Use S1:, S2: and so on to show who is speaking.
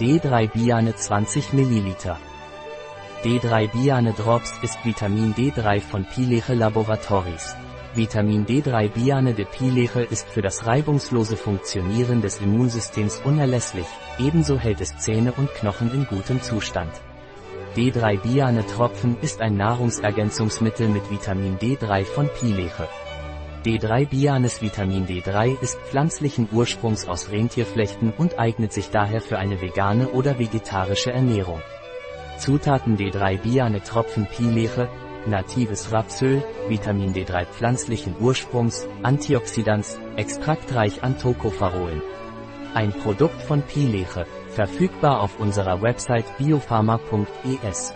S1: D3 Biane 20 ml. D3 Biane Drops ist Vitamin D3 von Pileche Laboratories. Vitamin D3 Biane de Pileche ist für das reibungslose Funktionieren des Immunsystems unerlässlich, ebenso hält es Zähne und Knochen in gutem Zustand. D3 Biane Tropfen ist ein Nahrungsergänzungsmittel mit Vitamin D3 von Pileche. D3 Bianes Vitamin D3 ist pflanzlichen Ursprungs aus Rentierflechten und eignet sich daher für eine vegane oder vegetarische Ernährung. Zutaten D3 Biane Tropfen Pileche, natives Rapsöl, Vitamin D3 pflanzlichen Ursprungs, Antioxidants, extraktreich an Tocopherolen. Ein Produkt von Pileche, verfügbar auf unserer Website biopharma.es.